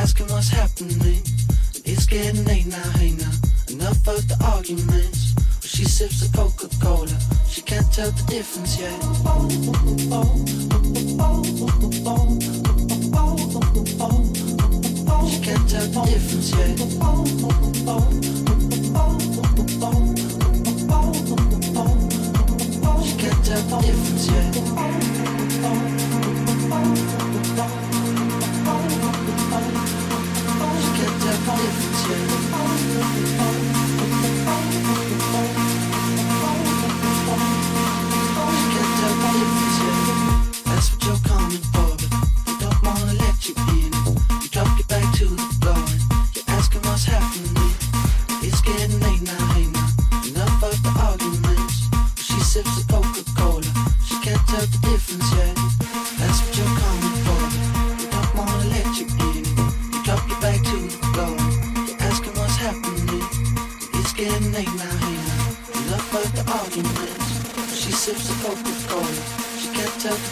asking what's happening. It's getting late now, hey now. Enough of the arguments. But she sips the Coca-Cola. She can't tell the difference yet. can't tell the difference yet. She can't tell the difference yet. Can't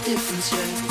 difference yet.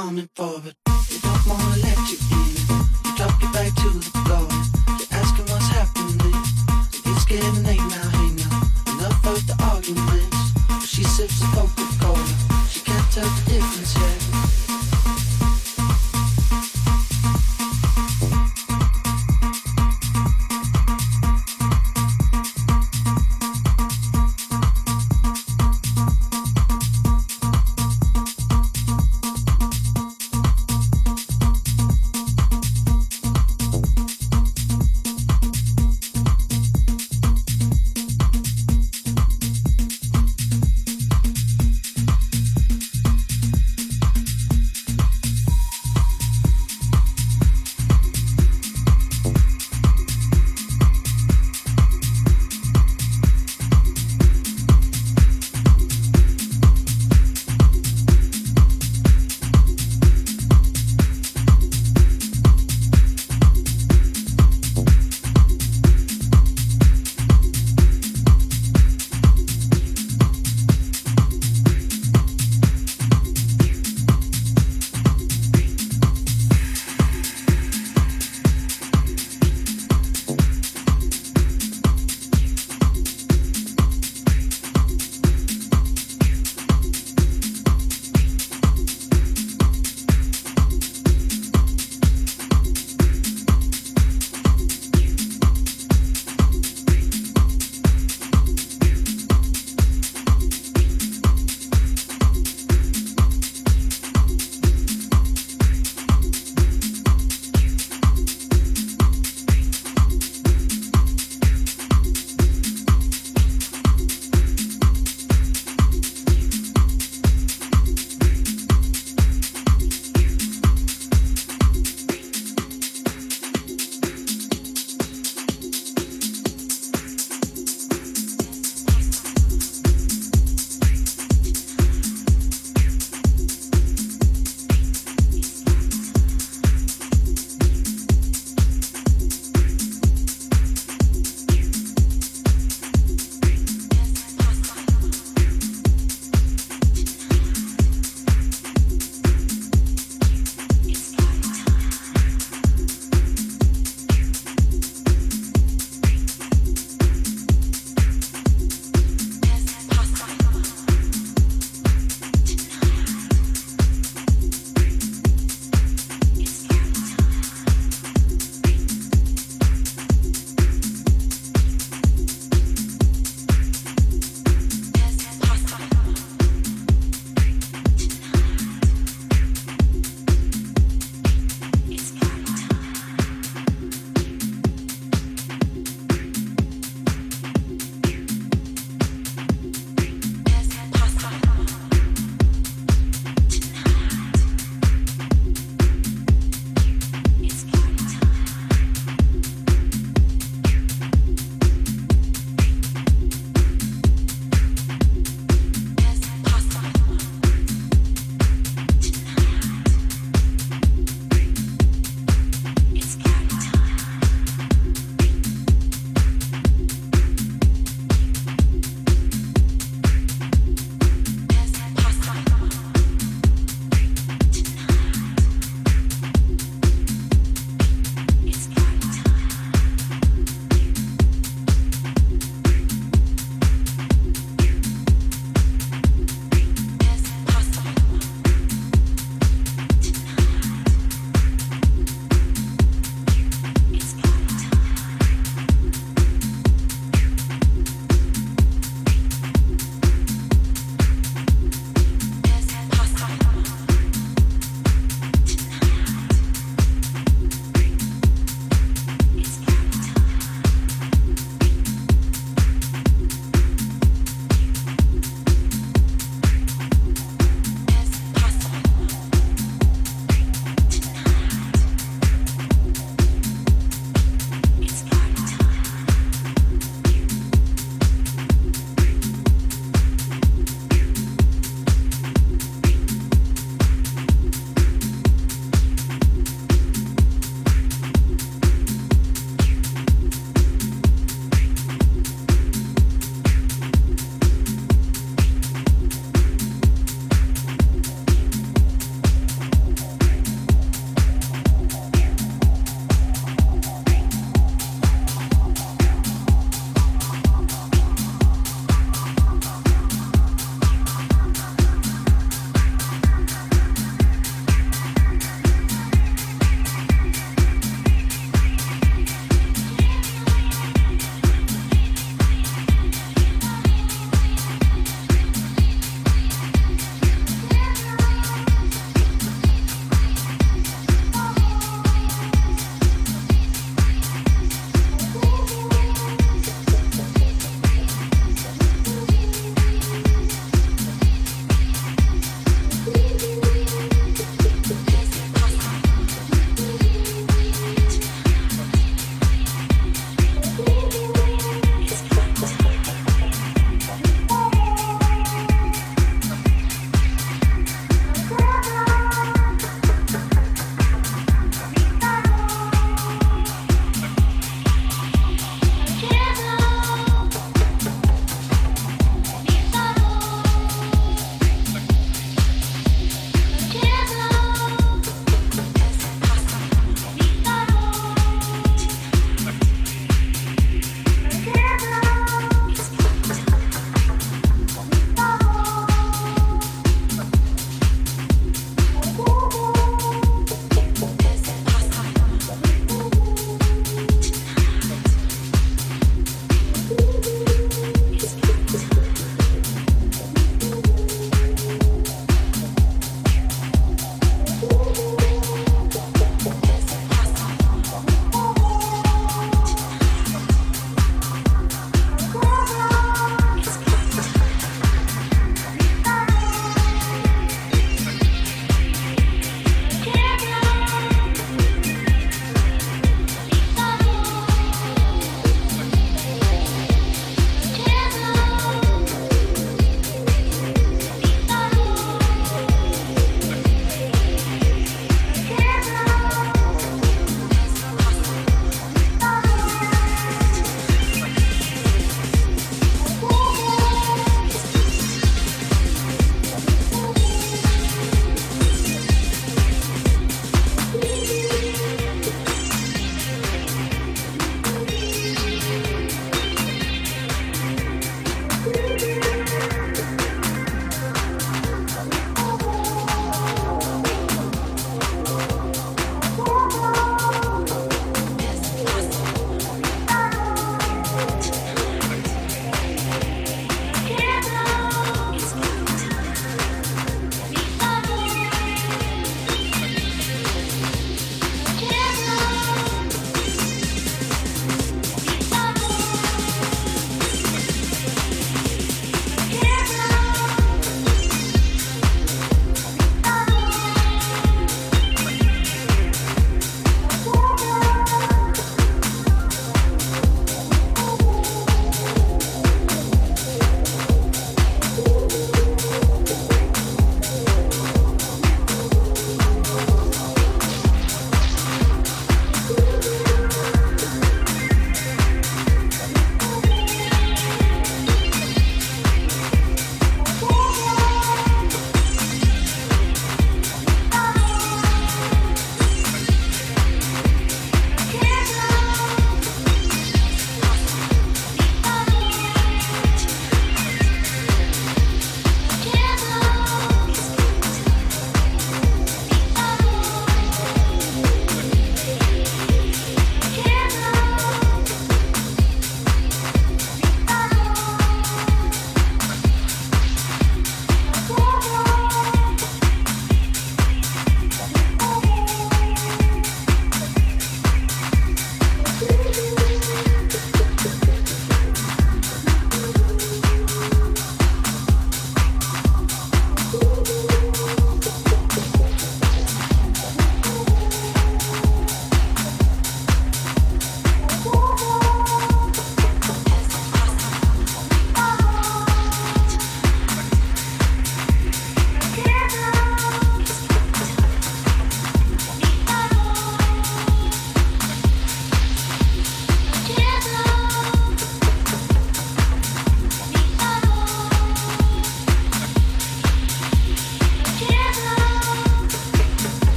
Coming for,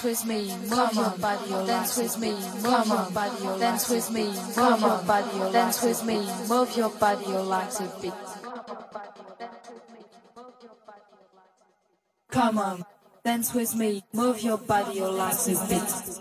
dance with me, move your body, dance with me, move your body, dance with me, move your body, dance with me, move your body, legs a bit. Come on, dance with me, move your body, legs a bit.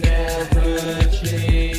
never change.